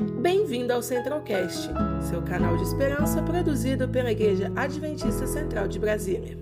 Bem-vindo ao Centralcast, seu canal de esperança produzido pela Igreja Adventista Central de Brasília.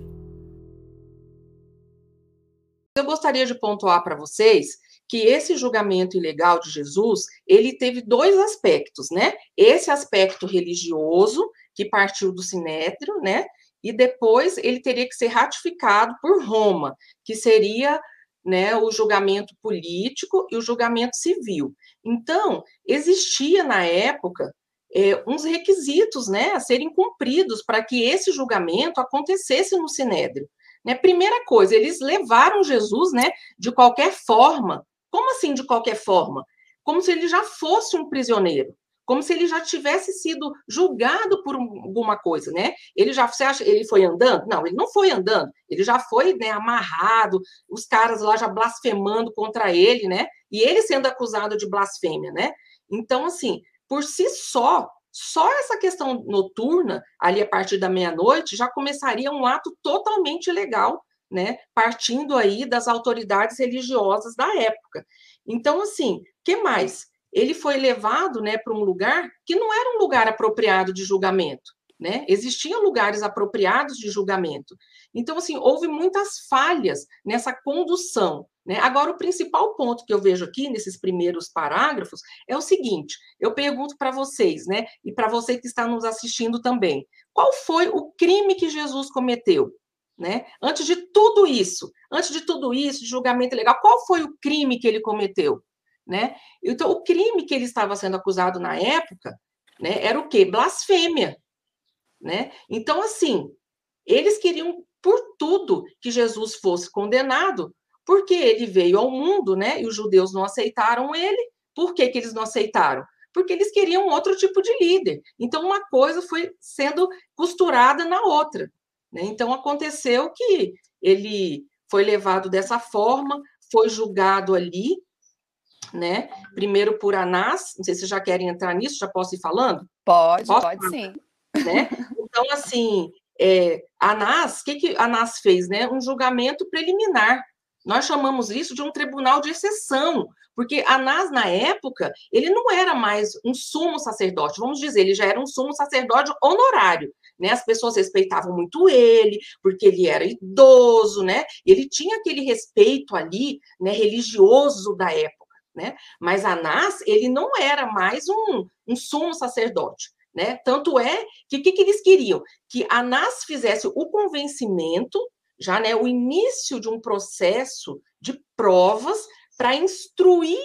Eu gostaria de pontuar para vocês que esse julgamento ilegal de Jesus, ele teve dois aspectos, né? Esse aspecto religioso, que partiu do Sinédrio, né? E depois ele teria que ser ratificado por Roma, que seria né, o julgamento político e o julgamento civil. Então, existia na época é, uns requisitos né, a serem cumpridos para que esse julgamento acontecesse no Sinédrio. Né? Primeira coisa, eles levaram Jesus né, de qualquer forma. Como assim de qualquer forma? Como se ele já fosse um prisioneiro como se ele já tivesse sido julgado por alguma coisa, né? Ele já, você acha, ele foi andando? Não, ele não foi andando, ele já foi né, amarrado, os caras lá já blasfemando contra ele, né? E ele sendo acusado de blasfêmia, né? Então, assim, por si só, só essa questão noturna, ali a partir da meia-noite, já começaria um ato totalmente ilegal, né? Partindo aí das autoridades religiosas da época. Então, assim, que mais? Ele foi levado né, para um lugar que não era um lugar apropriado de julgamento. Né? Existiam lugares apropriados de julgamento. Então, assim, houve muitas falhas nessa condução. Né? Agora, o principal ponto que eu vejo aqui nesses primeiros parágrafos é o seguinte: eu pergunto para vocês, né, e para você que está nos assistindo também, qual foi o crime que Jesus cometeu? Né? Antes de tudo isso, antes de tudo isso, de julgamento legal, qual foi o crime que ele cometeu? Né? Então, o crime que ele estava sendo acusado na época, né, era o quê? Blasfêmia, né? Então, assim, eles queriam por tudo que Jesus fosse condenado, porque ele veio ao mundo, né? E os judeus não aceitaram ele. Por que, que eles não aceitaram? Porque eles queriam outro tipo de líder. Então, uma coisa foi sendo costurada na outra. Né? Então, aconteceu que ele foi levado dessa forma, foi julgado ali, né? Primeiro por Anás, não sei se já querem entrar nisso, já posso ir falando? Pode, posso pode falar? sim. Né? Então, assim, é, Anás, o que, que Anás fez? Né? Um julgamento preliminar. Nós chamamos isso de um tribunal de exceção, porque Anás, na época, ele não era mais um sumo sacerdote, vamos dizer, ele já era um sumo sacerdote honorário. Né? As pessoas respeitavam muito ele, porque ele era idoso, né? Ele tinha aquele respeito ali, né, religioso da época né? Mas Anás, ele não era mais um, um sumo sacerdote, né? Tanto é que o que, que eles queriam? Que Anás fizesse o convencimento, já, né, o início de um processo de provas para instruir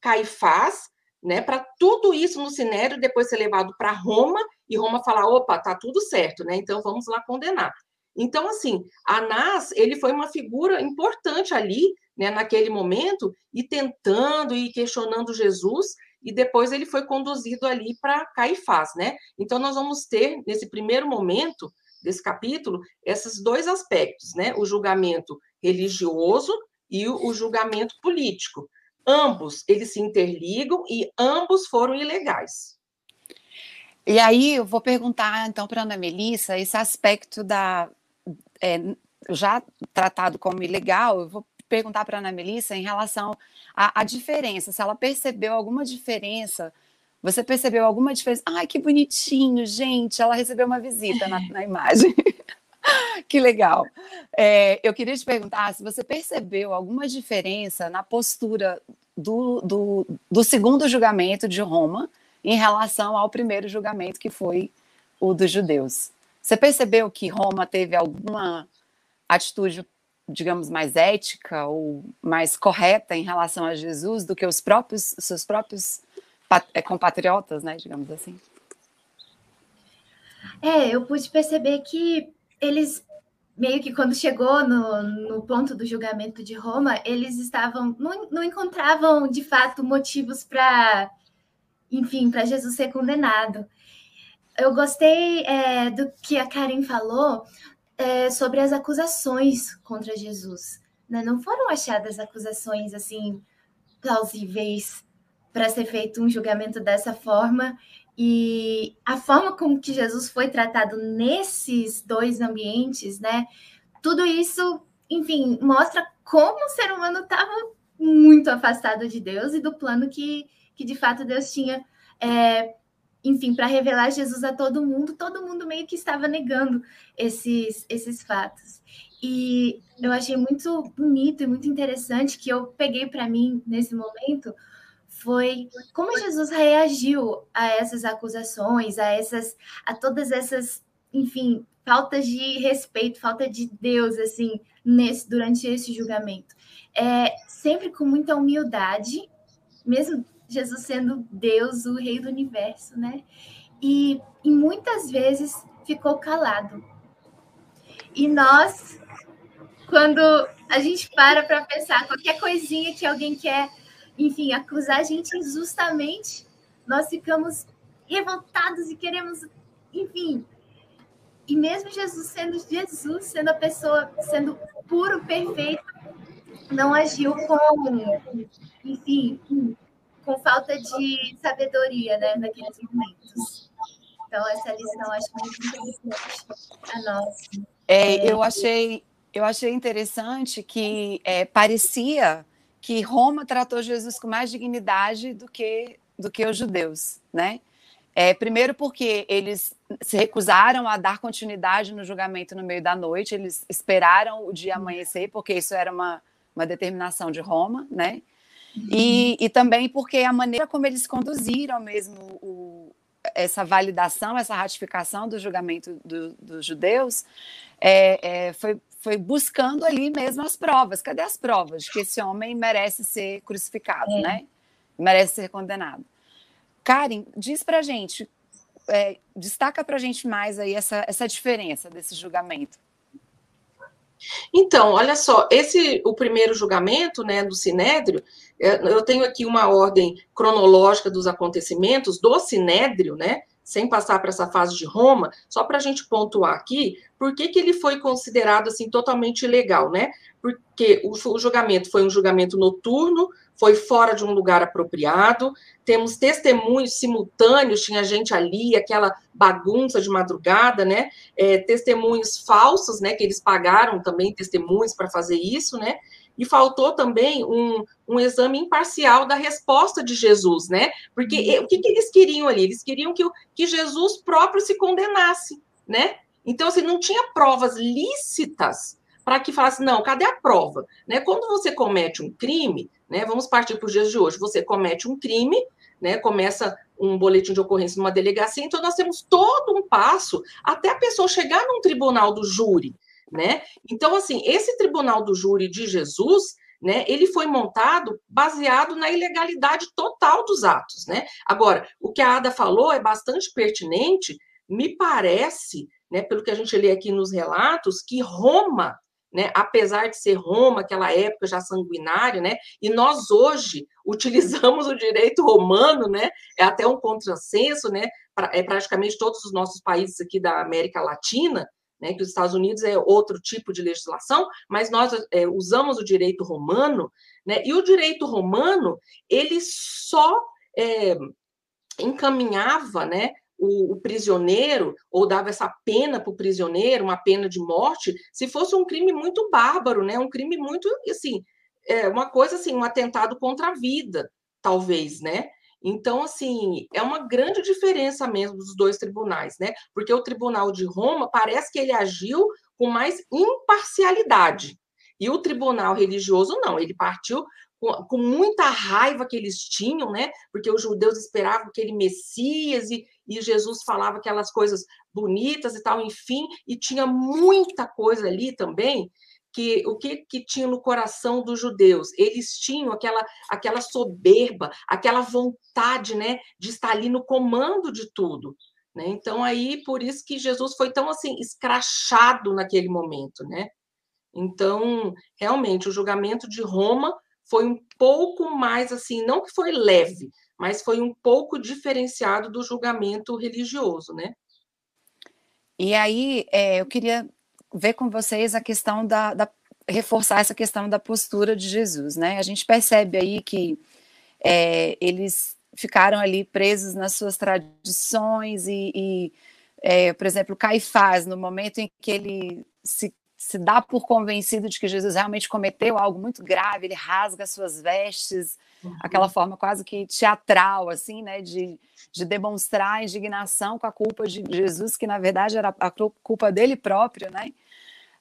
Caifás, né, para tudo isso no Sinédrio depois ser levado para Roma e Roma falar, opa, tá tudo certo, né? Então vamos lá condenar. Então, assim, Anás, ele foi uma figura importante ali, né, naquele momento, e tentando e questionando Jesus, e depois ele foi conduzido ali para Caifás, né? Então, nós vamos ter, nesse primeiro momento desse capítulo, esses dois aspectos, né? O julgamento religioso e o, julgamento político. Ambos, eles se interligam e ambos foram ilegais. E aí eu vou perguntar então para Ana Melissa esse aspecto da é, já tratado como ilegal, eu vou perguntar para a Ana Melissa em relação à, à, diferença, se ela percebeu alguma diferença. Você percebeu alguma diferença? Ai, que bonitinho, gente! Ela recebeu uma visita na, na imagem. que legal. É, eu queria te perguntar se você percebeu alguma diferença na postura do, do, do segundo julgamento de Roma em relação ao primeiro julgamento, que foi o dos judeus. Você percebeu que Roma teve alguma atitude, digamos, mais ética ou mais correta em relação a Jesus do que os próprios seus próprios é, compatriotas, né, digamos assim? É, eu pude perceber que eles meio que quando chegou no, no ponto do julgamento de Roma, eles estavam não, não encontravam de fato motivos para, enfim, para Jesus ser condenado eu gostei é, do que a Karen falou é, sobre as acusações contra Jesus. Né? Não foram achadas acusações assim plausíveis para ser feito um julgamento dessa forma e a forma como que Jesus foi tratado nesses dois ambientes, né? Tudo isso, enfim, mostra como o ser humano estava muito afastado de Deus e do plano que, que de fato Deus tinha é, enfim, para revelar Jesus a todo mundo, todo mundo meio que estava negando esses, esses fatos. E eu achei muito bonito e muito interessante que eu peguei para mim nesse momento foi como Jesus reagiu a essas acusações, a essas a todas essas, enfim, faltas de respeito, falta de Deus assim, nesse durante esse julgamento. É sempre com muita humildade, mesmo Jesus sendo Deus, o rei do universo, né? E, e muitas vezes ficou calado. E nós quando a gente para para pensar qualquer coisinha que alguém quer, enfim, acusar a gente injustamente, nós ficamos revoltados e queremos, enfim. E mesmo Jesus sendo Jesus, sendo a pessoa, sendo puro, perfeito, não agiu com, enfim, com falta de sabedoria, né, naqueles momentos. Então, essa lição acho muito interessante a nós. É, eu achei eu achei interessante que é, parecia que Roma tratou Jesus com mais dignidade do que do que os judeus, né? É, primeiro porque eles se recusaram a dar continuidade no julgamento no meio da noite, eles esperaram o dia amanhecer, porque isso era uma, uma determinação de Roma, né? E, e também porque a maneira como eles conduziram mesmo o, essa validação, essa ratificação do julgamento do, dos judeus, é, é, foi, foi buscando ali mesmo as provas. Cadê as provas de que esse homem merece ser crucificado, é. né? Merece ser condenado. Karen, diz pra gente, é, destaca pra gente mais aí essa, essa diferença desse julgamento. Então, olha só, esse o primeiro julgamento, né, do Sinédrio, é, eu tenho aqui uma ordem cronológica dos acontecimentos do Sinédrio, né, sem passar para essa fase de Roma, só para a gente pontuar aqui, por que, que ele foi considerado assim totalmente ilegal, né? Porque o, o julgamento foi um julgamento noturno, foi fora de um lugar apropriado, temos testemunhos simultâneos, tinha gente ali, aquela bagunça de madrugada, né? É, testemunhos falsos, né? Que eles pagaram também testemunhos para fazer isso, né? E faltou também um, um exame imparcial da resposta de Jesus, né? Porque uhum. o que, que eles queriam ali? Eles queriam que, que Jesus próprio se condenasse, né? Então, assim, não tinha provas lícitas para que falasse, não, cadê a prova? Né? Quando você comete um crime, né, vamos partir para os dias de hoje, você comete um crime, né, começa um boletim de ocorrência numa delegacia, então nós temos todo um passo até a pessoa chegar num tribunal do júri, né? Então, assim, esse tribunal do júri de Jesus, né, ele foi montado baseado na ilegalidade total dos atos, né? Agora, o que a Ada falou é bastante pertinente, me parece, né, pelo que a gente lê aqui nos relatos, que Roma, né, apesar de ser Roma, aquela época já sanguinária, né, e nós hoje utilizamos o direito romano, né, é até um contrassenso, né, pra, é praticamente todos os nossos países aqui da América Latina, né, que os Estados Unidos é outro tipo de legislação, mas nós é, usamos o direito romano, né, e o direito romano, ele só é, encaminhava, né, o, o, prisioneiro, ou dava essa pena para o prisioneiro, uma pena de morte, se fosse um crime muito bárbaro, né, um crime muito, assim, é, uma coisa assim, um atentado contra a vida, talvez, né, então, assim, é uma grande diferença mesmo dos dois tribunais, né? Porque o Tribunal de Roma parece que ele agiu com mais imparcialidade. E o Tribunal Religioso não, ele partiu com, muita raiva que eles tinham, né? Porque os judeus esperavam aquele Messias e, e Jesus falava aquelas coisas bonitas e tal, enfim, e tinha muita coisa ali também que o que, que tinha no coração dos judeus? Eles tinham aquela, aquela soberba, aquela vontade né, de estar ali no comando de tudo. Né? Então, aí, por isso que Jesus foi tão assim, escrachado naquele momento. Né? Então, realmente, o julgamento de Roma foi um pouco mais assim, não que foi leve, mas foi um pouco diferenciado do julgamento religioso, né? E aí, é, eu queria ver com vocês a questão da, da, reforçar essa questão da postura de Jesus, né? A gente percebe aí que é, eles ficaram ali presos nas suas tradições e, e é, por exemplo, Caifás, no momento em que ele se se dá por convencido de que Jesus realmente cometeu algo muito grave, ele rasga suas vestes, uhum. aquela forma quase que teatral, assim, né, de, de demonstrar a indignação com a culpa de Jesus, que na verdade era a culpa dele próprio, né?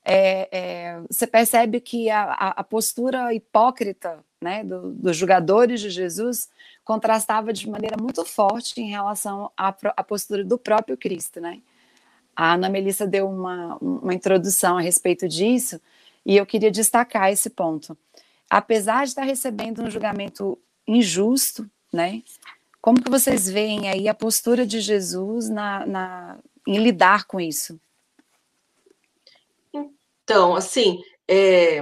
É, é, você percebe que a, a postura hipócrita né, do, dos jogadores de Jesus contrastava de maneira muito forte em relação à, à postura do próprio Cristo, né? A Ana Melissa deu uma, uma introdução a respeito disso e eu queria destacar esse ponto. Apesar de estar recebendo um julgamento injusto, né? Como que vocês veem aí a postura de Jesus na, na em lidar com isso? Então, assim, é,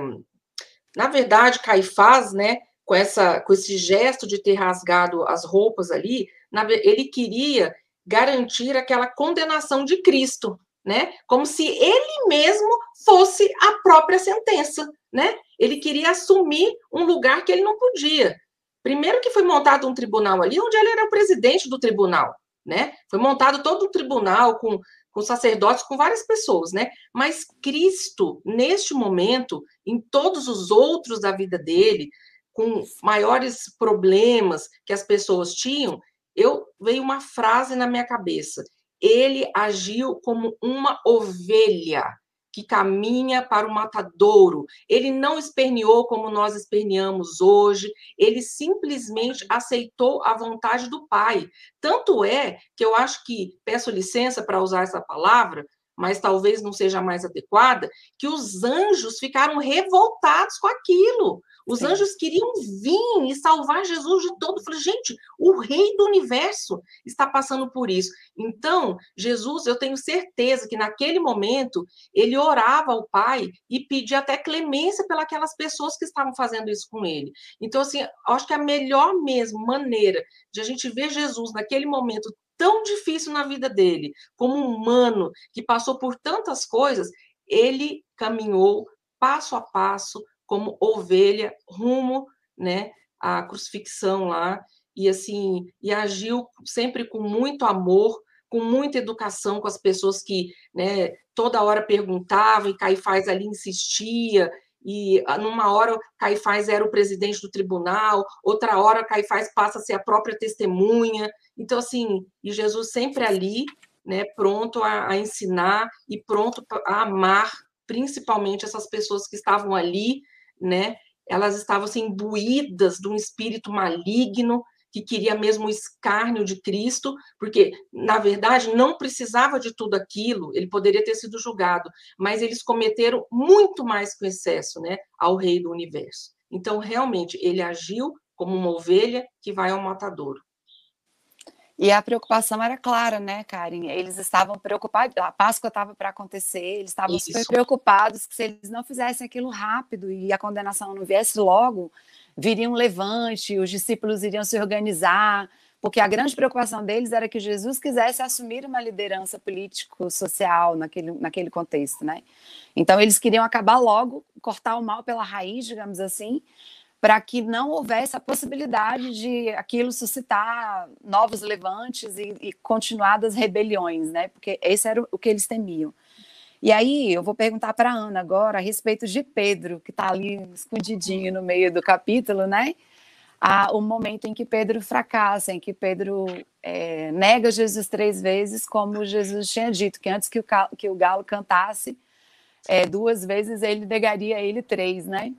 na verdade, Caifás, né, com, essa, com esse gesto de ter rasgado as roupas ali, na, ele queria garantir aquela condenação de Cristo, né? Como se ele mesmo fosse a própria sentença, né? Ele queria assumir um lugar que ele não podia. Primeiro que foi montado um tribunal ali, onde ele era o presidente do tribunal, né? Foi montado todo o tribunal com, com sacerdotes, com várias pessoas, né? Mas Cristo, neste momento, em todos os outros da vida dele, com maiores problemas que as pessoas tinham, eu veio uma frase na minha cabeça. Ele agiu como uma ovelha que caminha para o matadouro. Ele não esperneou como nós esperneamos hoje, ele simplesmente aceitou a vontade do Pai. Tanto é que eu acho que, peço licença para usar essa palavra, mas talvez não seja mais adequada, que os anjos ficaram revoltados com aquilo. Os Sim. anjos queriam vir e salvar Jesus de todo. Eu falei, gente, o rei do universo está passando por isso. Então, Jesus, eu tenho certeza que naquele momento ele orava ao Pai e pedia até clemência pelas pessoas que estavam fazendo isso com ele. Então, assim, acho que a melhor mesmo maneira de a gente ver Jesus naquele momento tão difícil na vida dele, como humano que passou por tantas coisas, ele caminhou passo a passo como ovelha rumo, né, à crucifixão lá e assim e agiu sempre com muito amor, com muita educação com as pessoas que, né, toda hora perguntavam e Caifás ali insistia e ah, numa hora Caifás era o presidente do tribunal, outra hora Caifás passa a ser a própria testemunha. Então assim, e Jesus sempre ali, né, pronto a, a ensinar e pronto a amar principalmente essas pessoas que estavam ali né? Elas estavam assim, imbuídas de um espírito maligno que queria mesmo o escárnio de Cristo, porque, na verdade, não precisava de tudo aquilo, ele poderia ter sido julgado, mas eles cometeram muito mais com excesso né, ao rei do universo. Então, realmente, ele agiu como uma ovelha que vai ao matadouro. E a preocupação era clara, né, Karen? Eles estavam preocupados, a Páscoa estava para acontecer, eles estavam Isso. super preocupados que se eles não fizessem aquilo rápido e a condenação não viesse logo, viria um levante, os discípulos iriam se organizar, porque a grande preocupação deles era que Jesus quisesse assumir uma liderança político-social naquele, naquele contexto, né? Então eles queriam acabar logo, cortar o mal pela raiz, digamos assim, para que não houvesse a possibilidade de aquilo suscitar novos levantes e, e continuadas rebeliões, né? Porque esse era o que eles temiam. E aí eu vou perguntar para Ana agora a respeito de Pedro, que está ali escondidinho no meio do capítulo, né? O momento em que Pedro fracassa, em que Pedro é, nega Jesus três vezes, como Jesus tinha dito, que antes que o, que o galo cantasse é, duas vezes, ele negaria ele três, né?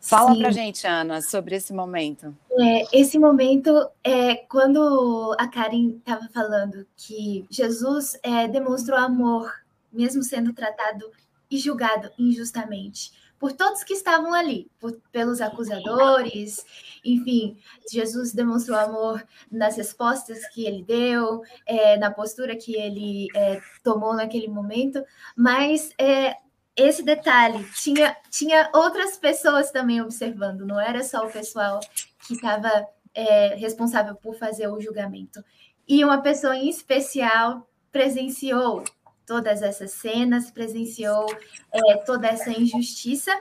Fala para gente, Ana, sobre esse momento. É, esse momento é quando a Karen estava falando que Jesus é, demonstrou amor, mesmo sendo tratado e julgado injustamente por todos que estavam ali, por, pelos acusadores, enfim, Jesus demonstrou amor nas respostas que ele deu, é, na postura que ele é, tomou naquele momento, mas é, esse detalhe, tinha, tinha outras pessoas também observando, não era só o pessoal que estava é, responsável por fazer o julgamento. E uma pessoa em especial presenciou todas essas cenas, presenciou é, toda essa injustiça,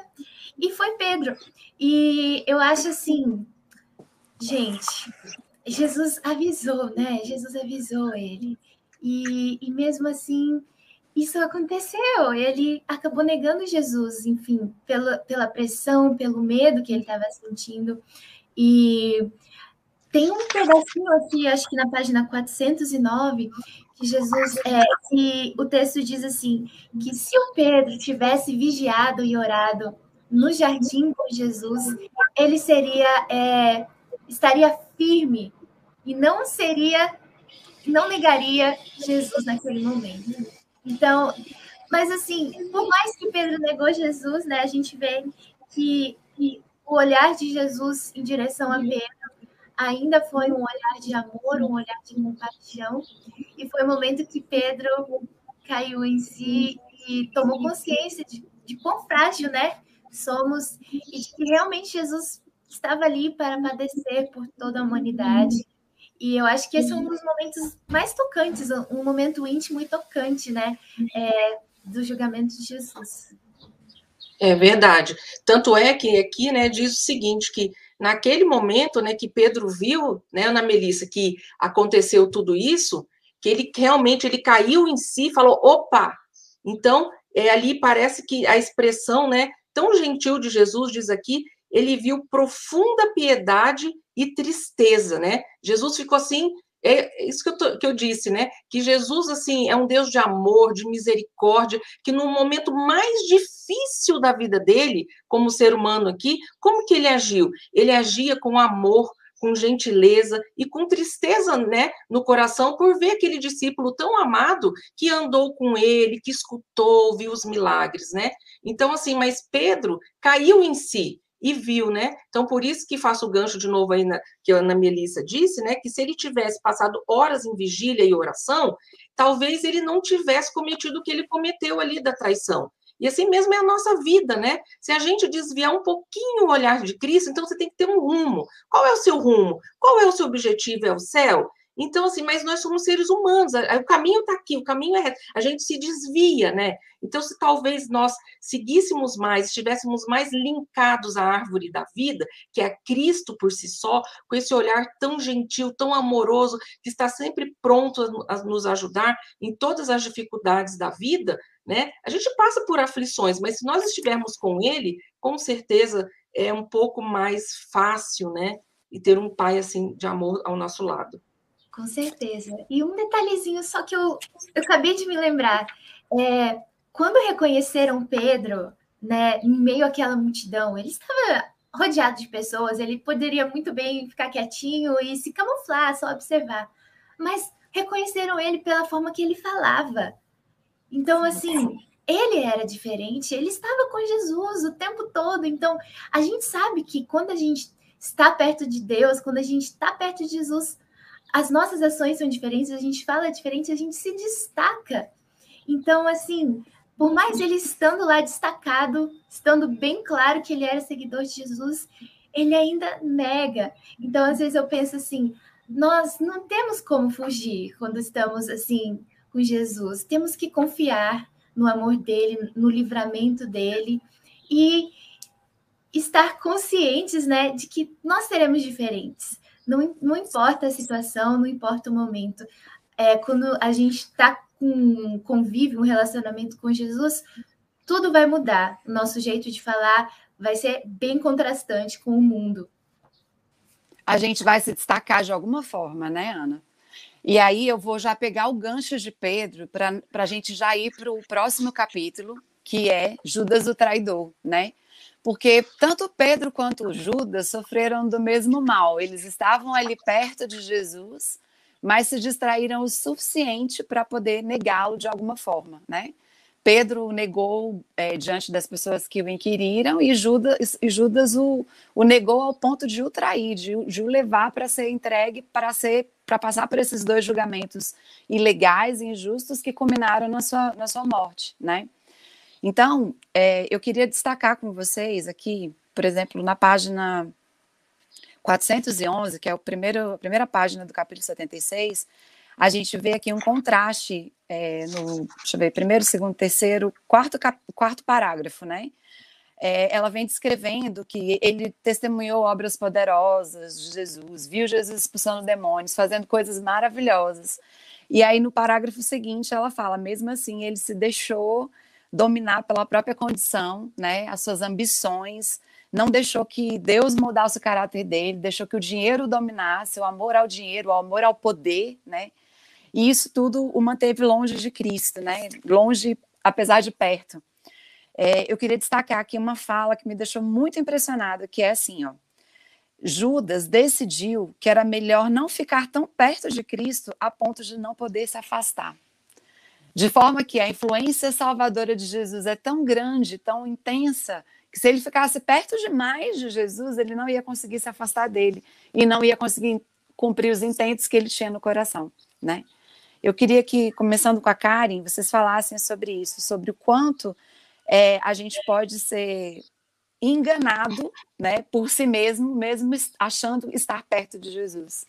e foi Pedro. E eu acho assim, gente, Jesus avisou, né? Jesus avisou ele. E, e mesmo assim, isso aconteceu. Ele acabou negando Jesus, enfim, pela, pela pressão, pelo medo que ele estava sentindo. E tem um pedacinho aqui, acho que na página 409, que Jesus, é, que o texto diz assim, que se o Pedro tivesse vigiado e orado no jardim com Jesus, ele seria, é, estaria firme e não seria, não negaria Jesus naquele momento. Então, mas assim, por mais que Pedro negou Jesus, né, a gente vê que, que o olhar de Jesus em direção a Pedro ainda foi um olhar de amor, um olhar de compaixão, e foi o momento que Pedro caiu em si e tomou consciência de, de quão frágil, né, somos e de que realmente Jesus estava ali para padecer por toda a humanidade e eu acho que esse é um dos momentos mais tocantes, um momento íntimo e tocante, né? É, do julgamento de Jesus. É verdade. Tanto é que aqui, né, diz o seguinte, que naquele momento, né, que Pedro viu, né, Ana Melissa, que aconteceu tudo isso, que ele realmente ele caiu em si, falou, opa! Então, é ali parece que a expressão, né, tão gentil de Jesus diz aqui, ele viu profunda piedade e tristeza, né? Jesus ficou assim, é isso que eu, tô, que eu disse, né? Que Jesus, assim, é um Deus de amor, de misericórdia, que no momento mais difícil da vida dele, como ser humano aqui, como que ele agiu? Ele agia com amor, com gentileza e com tristeza, né, no coração por ver aquele discípulo tão amado que andou com ele, que escutou, viu os milagres, né? Então assim, mas Pedro caiu em si e viu, né? Então, por isso que faço o gancho de novo aí na, que a Ana Melissa disse, né? Que se ele tivesse passado horas em vigília e oração, talvez ele não tivesse cometido o que ele cometeu ali da traição. E assim mesmo é a nossa vida, né? Se a gente desviar um pouquinho o olhar de Cristo, então você tem que ter um rumo. Qual é o seu rumo? Qual é o seu objetivo? É o céu? Então, assim, mas nós somos seres humanos, o caminho está aqui, o caminho é reto, a gente se desvia, né? Então, se talvez nós seguíssemos mais, estivéssemos mais linkados à árvore da vida, que é Cristo por si só, com esse olhar tão gentil, tão amoroso, que está sempre pronto a nos ajudar em todas as dificuldades da vida, né? A gente passa por aflições, mas se nós estivermos com Ele, com certeza é um pouco mais fácil, né? E ter um pai assim de amor ao nosso lado. Com certeza. E um detalhezinho só que eu, eu acabei de me lembrar. É, quando reconheceram Pedro, né, em meio àquela multidão, ele estava rodeado de pessoas, ele poderia muito bem ficar quietinho e se camuflar, só observar. Mas reconheceram ele pela forma que ele falava. Então, assim, ele era diferente, ele estava com Jesus o tempo todo. Então, a gente sabe que quando a gente está perto de Deus, quando a gente está perto de Jesus, as nossas ações são diferentes, a gente fala diferente, a gente se destaca. Então, assim, por mais ele estando lá destacado, estando bem claro que ele era seguidor de Jesus, ele ainda nega. Então, às vezes eu penso assim, nós não temos como fugir quando estamos assim com Jesus. Temos que confiar no amor dele, no livramento dele e estar conscientes, né, de que nós seremos diferentes. Não, não importa a situação, não importa o momento. É, quando a gente está com convívio, um relacionamento com Jesus, tudo vai mudar. O nosso jeito de falar vai ser bem contrastante com o mundo. A gente vai se destacar de alguma forma, né, Ana? E aí eu vou já pegar o gancho de Pedro para a gente já ir para o próximo capítulo, que é Judas o traidor, né? Porque tanto Pedro quanto Judas sofreram do mesmo mal. Eles estavam ali perto de Jesus, mas se distraíram o suficiente para poder negá-lo de alguma forma, né? Pedro negou é, diante das pessoas que o inquiriram e Judas, e Judas o, o, negou ao ponto de o trair, de, de o levar para ser entregue, para ser para passar por esses dois julgamentos ilegais e injustos que culminaram na sua, na sua morte, né? Então, é, eu queria destacar com vocês aqui, por exemplo, na página 411, que é o primeiro, a primeira página do capítulo 76, a gente vê aqui um contraste é, no, deixa eu ver, primeiro, segundo, terceiro, quarto, cap, quarto parágrafo, né? é, ela vem descrevendo que ele testemunhou obras poderosas de Jesus, viu Jesus expulsando demônios, fazendo coisas maravilhosas. E aí, no parágrafo seguinte, ela fala: mesmo assim, ele se deixou dominar pela própria condição, né, as suas ambições, não deixou que Deus mudasse o caráter dele, deixou que o dinheiro dominasse, o amor ao dinheiro, o amor ao poder, né? E isso tudo o manteve longe de Cristo, né? Longe, apesar de perto. É, eu queria destacar aqui uma fala que me deixou muito impressionada, que é assim, ó. Judas decidiu que era melhor não ficar tão perto de Cristo a ponto de não poder se afastar. De forma que a influência salvadora de Jesus é tão grande, tão intensa, que se ele ficasse perto demais de Jesus, ele não ia conseguir se afastar dele e não ia conseguir cumprir os intentos que ele tinha no coração, né? Eu queria que, começando com a Karen, vocês falassem sobre isso, sobre o quanto é, a gente pode ser enganado, né, por si mesmo, mesmo achando estar perto de Jesus.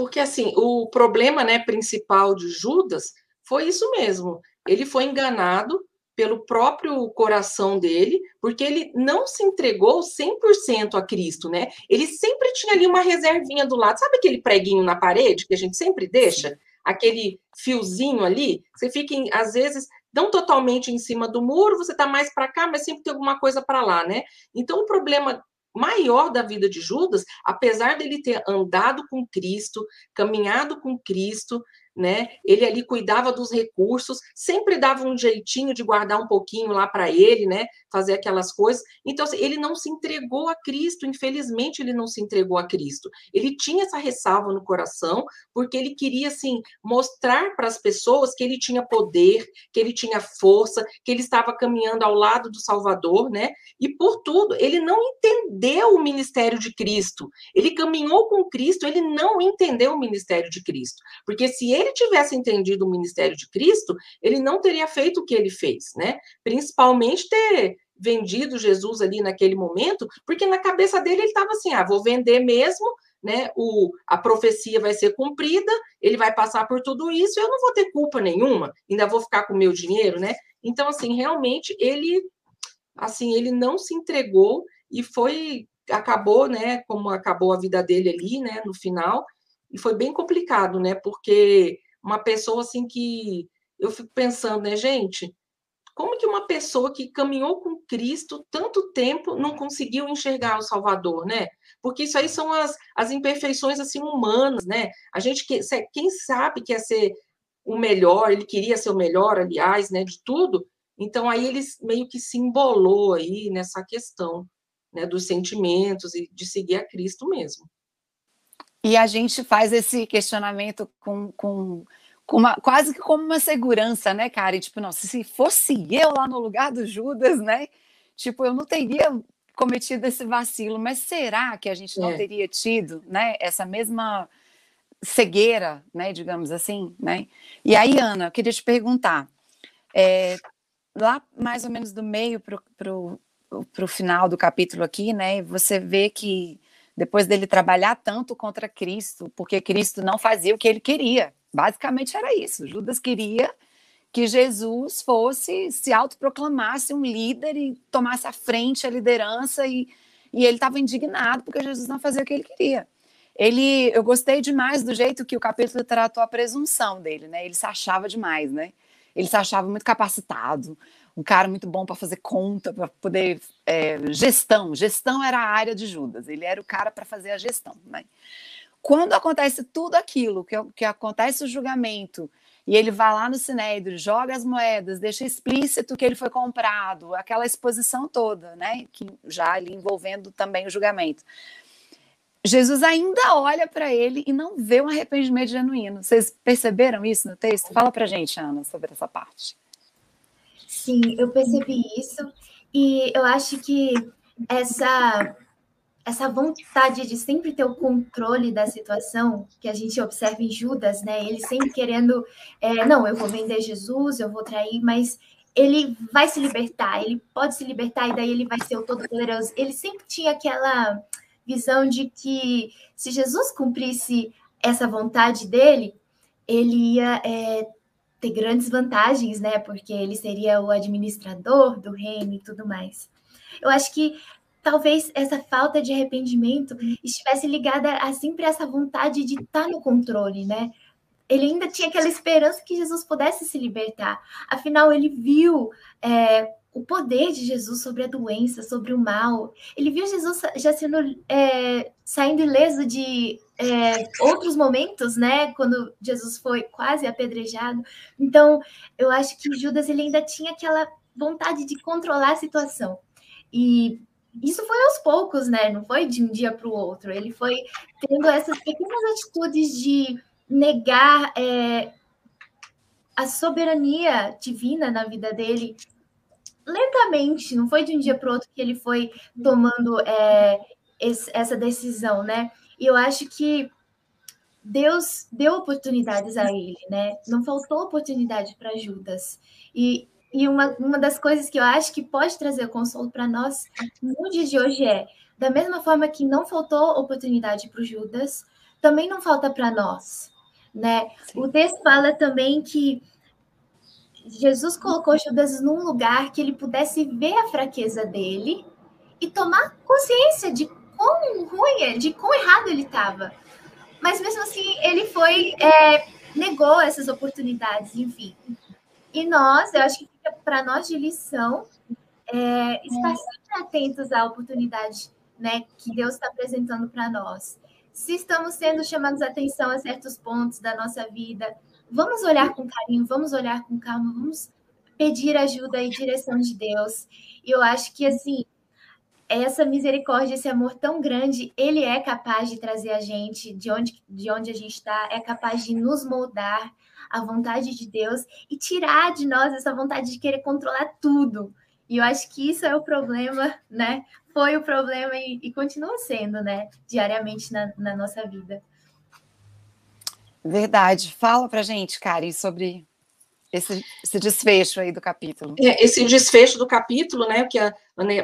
Porque, assim, o problema né, principal de Judas foi isso mesmo. Ele foi enganado pelo próprio coração dele, porque ele não se entregou 100% a Cristo, né? Ele sempre tinha ali uma reservinha do lado. Sabe aquele preguinho na parede que a gente sempre deixa? Aquele fiozinho ali? Você fica, às vezes, não totalmente em cima do muro, você está mais para cá, mas sempre tem alguma coisa para lá, né? Então, o problema maior da vida de Judas, apesar dele ter andado com Cristo, caminhado com Cristo, né? Ele ali cuidava dos recursos, sempre dava um jeitinho de guardar um pouquinho lá para ele, né? Fazer aquelas coisas. Então, assim, ele não se entregou a Cristo, infelizmente, ele não se entregou a Cristo. Ele tinha essa ressalva no coração, porque ele queria, assim, mostrar para as pessoas que ele tinha poder, que ele tinha força, que ele estava caminhando ao lado do Salvador, né? E por tudo, ele não entendeu o ministério de Cristo. Ele caminhou com Cristo, ele não entendeu o ministério de Cristo. Porque se ele ele tivesse entendido o ministério de Cristo, ele não teria feito o que ele fez, né? Principalmente ter vendido Jesus ali naquele momento, porque na cabeça dele ele estava assim: ah, vou vender mesmo, né? O, a profecia vai ser cumprida, ele vai passar por tudo isso, eu não vou ter culpa nenhuma, ainda vou ficar com o meu dinheiro, né? Então, assim, realmente ele assim, ele não se entregou e foi acabou, né, como acabou a vida dele ali, né, no final, e foi bem complicado, né? Porque uma pessoa assim que eu fico pensando, né, gente, como que uma pessoa que caminhou com Cristo tanto tempo não conseguiu enxergar o Salvador, né? Porque isso aí são as, as imperfeições assim humanas, né? A gente que quem sabe quer ser o melhor, ele queria ser o melhor, aliás, né, de tudo. Então aí ele meio que se embolou aí nessa questão, né, dos sentimentos e de seguir a Cristo mesmo. E a gente faz esse questionamento com, com, com uma, quase que como uma segurança, né, cara? E, tipo, não, se fosse eu lá no lugar do Judas, né? Tipo, eu não teria cometido esse vacilo, mas será que a gente não é. teria tido, né, essa mesma cegueira, né, digamos assim, né? E aí, Ana, eu queria te perguntar, é, lá mais ou menos do meio para o final do capítulo aqui, né, você vê que depois dele trabalhar tanto contra Cristo, porque Cristo não fazia o que ele queria. Basicamente era isso. Judas queria que Jesus fosse, se autoproclamasse um líder e tomasse à frente a liderança, e, e ele estava indignado porque Jesus não fazia o que ele queria. Ele, eu gostei demais do jeito que o capítulo tratou a presunção dele, né? Ele se achava demais, né? Ele se achava muito capacitado, um cara muito bom para fazer conta, para poder. É, gestão. Gestão era a área de Judas, ele era o cara para fazer a gestão. Né? Quando acontece tudo aquilo, que, que acontece o julgamento, e ele vai lá no Sinédrio, joga as moedas, deixa explícito que ele foi comprado, aquela exposição toda, né? Que já ali envolvendo também o julgamento. Jesus ainda olha para ele e não vê um arrependimento genuíno. Vocês perceberam isso no texto? Fala para gente, Ana, sobre essa parte. Sim, eu percebi isso e eu acho que essa essa vontade de sempre ter o controle da situação que a gente observa em Judas, né? Ele sempre querendo, é, não, eu vou vender Jesus, eu vou trair, mas ele vai se libertar, ele pode se libertar e daí ele vai ser o Todo-Poderoso. Ele sempre tinha aquela visão de que se Jesus cumprisse essa vontade dele, ele ia é, ter grandes vantagens, né? Porque ele seria o administrador do reino e tudo mais. Eu acho que talvez essa falta de arrependimento estivesse ligada a sempre essa vontade de estar no controle, né? Ele ainda tinha aquela esperança que Jesus pudesse se libertar. Afinal, ele viu é, o poder de Jesus sobre a doença, sobre o mal. Ele viu Jesus já sendo é, saindo ileso de é, outros momentos, né? Quando Jesus foi quase apedrejado. Então, eu acho que Judas ele ainda tinha aquela vontade de controlar a situação. E isso foi aos poucos, né? Não foi de um dia para o outro. Ele foi tendo essas pequenas atitudes de negar é, a soberania divina na vida dele lentamente. Não foi de um dia para o outro que ele foi tomando é, esse, essa decisão, né? E eu acho que Deus deu oportunidades a ele, né? Não faltou oportunidade para Judas. E e uma, uma das coisas que eu acho que pode trazer consolo para nós no dia de hoje é, da mesma forma que não faltou oportunidade para Judas, também não falta para nós, né? O texto fala também que Jesus colocou Judas num lugar que ele pudesse ver a fraqueza dele e tomar consciência de quão ruim, de quão errado ele estava. Mas mesmo assim, ele foi, é, negou essas oportunidades, enfim. E nós, eu acho que fica para nós de lição é, estar sempre atentos à oportunidade né, que Deus está apresentando para nós. Se estamos sendo chamados a atenção a certos pontos da nossa vida, vamos olhar com carinho, vamos olhar com calma, vamos pedir ajuda e direção de Deus. E eu acho que assim, essa misericórdia, esse amor tão grande, ele é capaz de trazer a gente de onde, de onde a gente está, é capaz de nos moldar, a vontade de Deus e tirar de nós essa vontade de querer controlar tudo. E eu acho que isso é o problema, né? Foi o problema e, e continua sendo, né? Diariamente na, na nossa vida. Verdade. Fala pra gente, Kari, sobre esse, esse, desfecho aí do capítulo. É, esse desfecho do capítulo, né, que a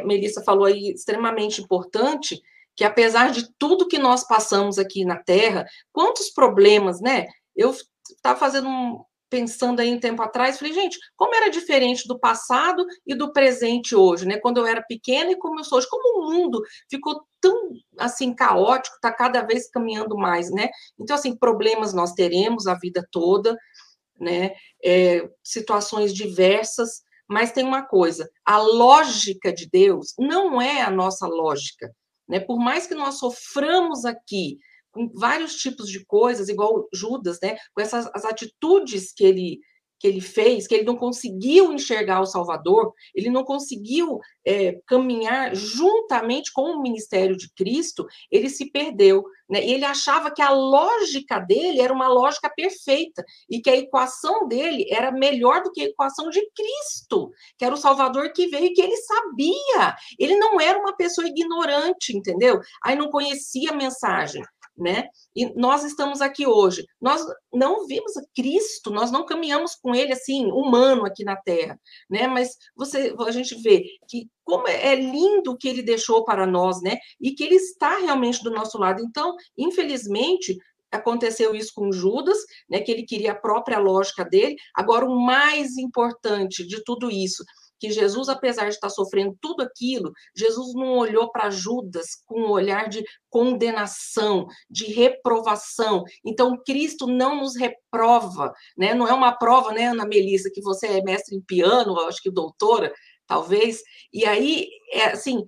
Melissa falou aí, extremamente importante, que apesar de tudo que nós passamos aqui na Terra, quantos problemas, né? Eu estava fazendo um, pensando aí um tempo atrás, falei, gente, como era diferente do passado e do presente hoje, né? Quando eu era pequena e como eu sou hoje, como o mundo ficou tão assim caótico, está cada vez caminhando mais, né? Então, assim, problemas nós teremos a vida toda, né? É, situações diversas, mas tem uma coisa: a lógica de Deus não é a nossa lógica. Né? Por mais que nós soframos aqui com vários tipos de coisas, igual Judas, né? Com essas as atitudes que ele que ele fez, que ele não conseguiu enxergar o Salvador, ele não conseguiu é, caminhar juntamente com o ministério de Cristo, ele se perdeu. Né? E ele achava que a lógica dele era uma lógica perfeita e que a equação dele era melhor do que a equação de Cristo, que era o Salvador que veio e que ele sabia. Ele não era uma pessoa ignorante, entendeu? Aí não conhecia a mensagem né? E nós estamos aqui hoje. Nós não vimos Cristo, nós não caminhamos com ele assim, humano aqui na Terra, né? Mas você, a gente vê que como é lindo o que ele deixou para nós, né? E que ele está realmente do nosso lado. Então, infelizmente, aconteceu isso com Judas, né, que ele queria a própria lógica dele. Agora, o mais importante de tudo isso que Jesus, apesar de estar sofrendo tudo aquilo, Jesus não olhou para Judas com um olhar de condenação, de reprovação. Então, Cristo não nos reprova, né? Não é uma prova, né, Ana Melissa, que você é mestre em piano, acho que doutora, talvez. E aí, é assim,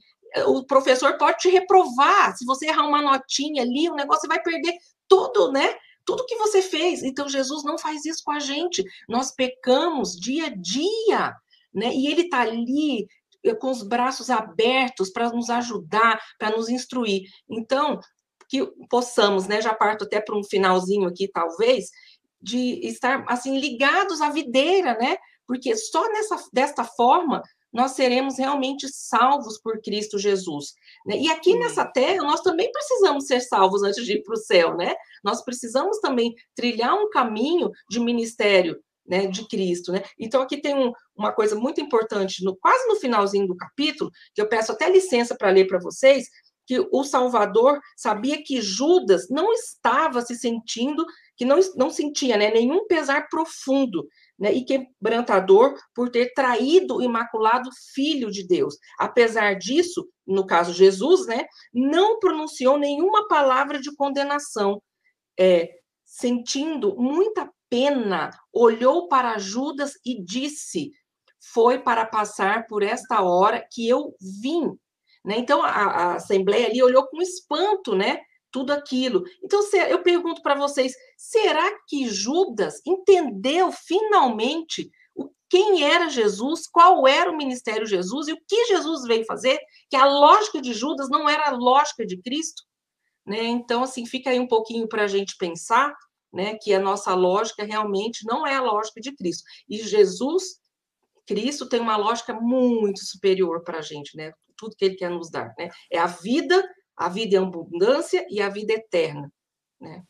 o professor pode te reprovar. Se você errar uma notinha ali, o negócio vai perder tudo, né? Tudo que você fez. Então, Jesus não faz isso com a gente. Nós pecamos dia a dia né? E ele está ali eh, com os braços abertos para nos ajudar, para nos instruir. Então, que possamos, né? Já parto até para um finalzinho aqui, talvez, de estar assim ligados à videira, né? Porque só nessa desta forma nós seremos realmente salvos por Cristo Jesus. Né? E aqui nessa terra, nós também precisamos ser salvos antes de ir para o céu, né? Nós precisamos também trilhar um caminho de ministério né, de Cristo, né? Então aqui tem um, uma coisa muito importante, no, quase no finalzinho do capítulo, que eu peço até licença para ler para vocês, que o Salvador sabia que Judas não estava se sentindo, que não, não sentia né, nenhum pesar profundo né, e quebrantador por ter traído o imaculado Filho de Deus. Apesar disso, no caso Jesus, né, não pronunciou nenhuma palavra de condenação, é, sentindo muita pena, olhou para Judas e disse: Foi para passar por esta hora que eu vim. Né? Então, a, a Assembleia ali olhou com espanto, né? Tudo aquilo. Então, eu pergunto para vocês: será que Judas entendeu finalmente quem era Jesus, qual era o ministério de Jesus e o que Jesus veio fazer? Que a lógica de Judas não era a lógica de Cristo? Né? Então, assim, fica aí um pouquinho para a gente pensar né, que a nossa lógica realmente não é a lógica de Cristo. E Jesus, Cristo, tem uma lógica muito superior para a gente, né? Tudo que ele quer nos dar, né? É a vida, a vida em abundância e a vida eterna, né?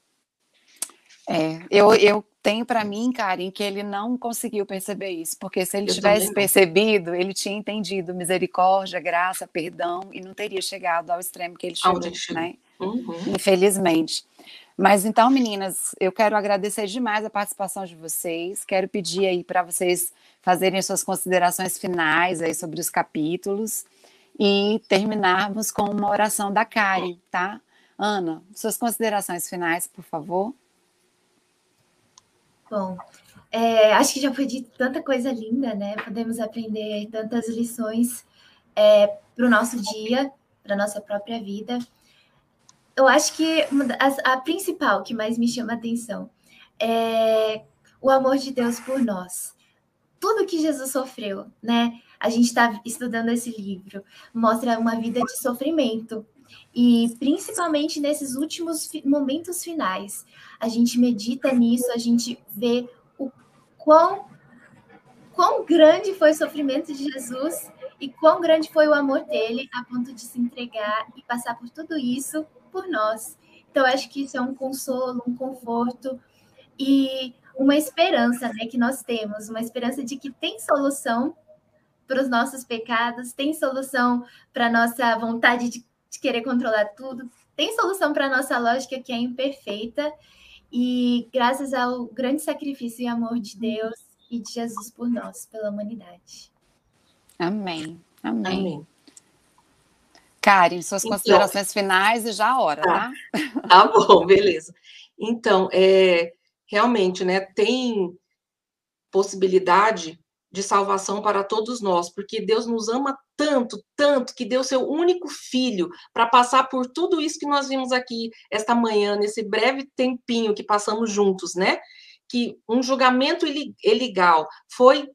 É, eu, eu tenho para mim, Karen, que ele não conseguiu perceber isso, porque se ele eu tivesse percebido, ele tinha entendido misericórdia, graça, perdão, e não teria chegado ao extremo que ele chegou, né? Uhum. Infelizmente. Mas então, meninas, eu quero agradecer demais a participação de vocês. Quero pedir aí para vocês fazerem suas considerações finais aí sobre os capítulos e terminarmos com uma oração da Karen, tá? Ana, suas considerações finais, por favor. Bom, é, acho que já foi dito tanta coisa linda, né? Podemos aprender tantas lições é, para o nosso dia, para nossa própria vida eu acho que a, a, principal que mais me chama a atenção é o amor de Deus por nós. Tudo que Jesus sofreu, né? A gente está estudando esse livro, mostra uma vida de sofrimento. E principalmente nesses últimos momentos finais, a gente medita nisso, a gente vê o quão, quão grande foi o sofrimento de Jesus e quão grande foi o amor dele a ponto de se entregar e passar por tudo isso por nós. Então, acho que isso é um consolo, um conforto e uma esperança né, que nós temos, uma esperança de que tem solução para os nossos pecados, tem solução para a nossa vontade de, de querer controlar tudo, tem solução para a nossa lógica que é imperfeita, e graças ao grande sacrifício e amor de Deus e de Jesus por nós, pela humanidade. Amém. Amém. Amém. Karen, suas então, considerações finais e já a hora, tá? Tá, tá bom, beleza. Então, é, realmente, né, tem possibilidade de salvação para todos nós, porque Deus nos ama tanto, tanto, que deu seu único filho para passar por tudo isso que nós vimos aqui esta manhã, nesse breve tempinho que passamos juntos, né? Que um julgamento ilegal foi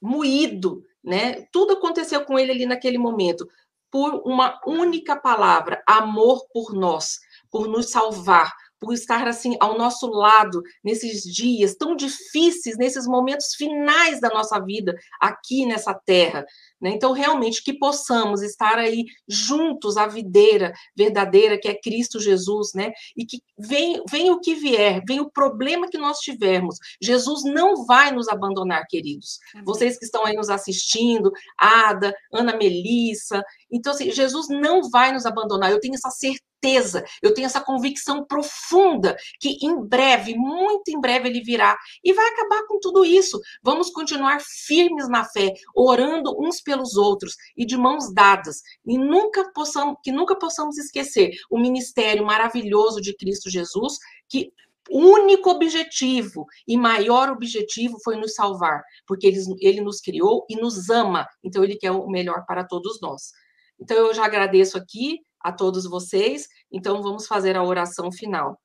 moído, né? Tudo aconteceu com ele ali naquele momento por uma única palavra, amor por nós, por nos salvar, por estar assim ao nosso lado nesses dias tão difíceis, nesses momentos finais da nossa vida aqui nessa terra. Né? Então, realmente, que possamos estar aí juntos à videira verdadeira, que é Cristo Jesus, né? E que vem, vem o que vier, vem o problema que nós tivermos, Jesus não vai nos abandonar, queridos. Amém. Vocês que estão aí nos assistindo, Ada, Ana Melissa, então, assim, Jesus não vai nos abandonar, eu tenho essa certeza, eu tenho essa convicção profunda que em breve, muito em breve, ele virá e vai acabar com tudo isso. Vamos continuar firmes na fé, orando uns pelos outros e de mãos dadas, e nunca possamos, que nunca possamos esquecer o ministério maravilhoso de Cristo Jesus, que único objetivo e maior objetivo foi nos salvar, porque ele, ele nos criou e nos ama, então ele quer o melhor para todos nós. Então, eu já agradeço aqui a todos vocês. Então, vamos fazer a oração final.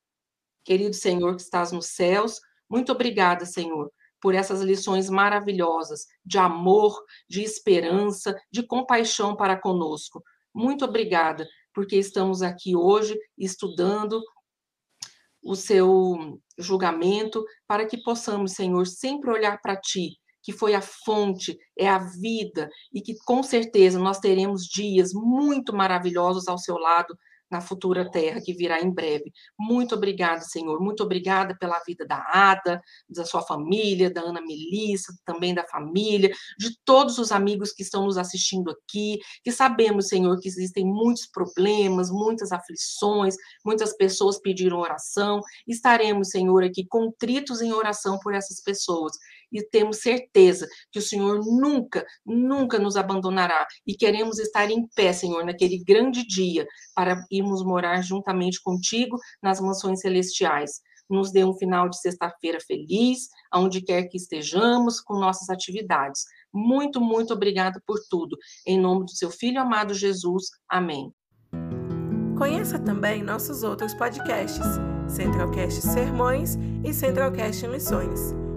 Querido Senhor que estás nos céus, muito obrigada, Senhor, por essas lições maravilhosas de amor, de esperança, de compaixão para conosco. Muito obrigada, porque estamos aqui hoje estudando o seu julgamento, para que possamos, Senhor, sempre olhar para Ti que foi a fonte, é a vida, e que com certeza nós teremos dias muito maravilhosos ao seu lado na futura terra que virá em breve. Muito obrigada, Senhor. Muito obrigada pela vida da Ada, da sua família, da Ana Melissa, também da família, de todos os amigos que estão nos assistindo aqui, que sabemos, Senhor, que existem muitos problemas, muitas aflições, muitas pessoas pediram oração. Estaremos, Senhor, aqui contritos em oração por essas pessoas e temos certeza que o Senhor nunca, nunca nos abandonará e queremos estar em pé, Senhor, naquele grande dia para irmos morar juntamente contigo nas mansões celestiais. Nos dê um final de sexta-feira feliz, aonde quer que estejamos, com nossas atividades. Muito, muito obrigada por tudo. Em nome do seu Filho amado Jesus. Amém. Conheça também nossos outros podcasts, Centralcast Sermões e Centralcast Missões.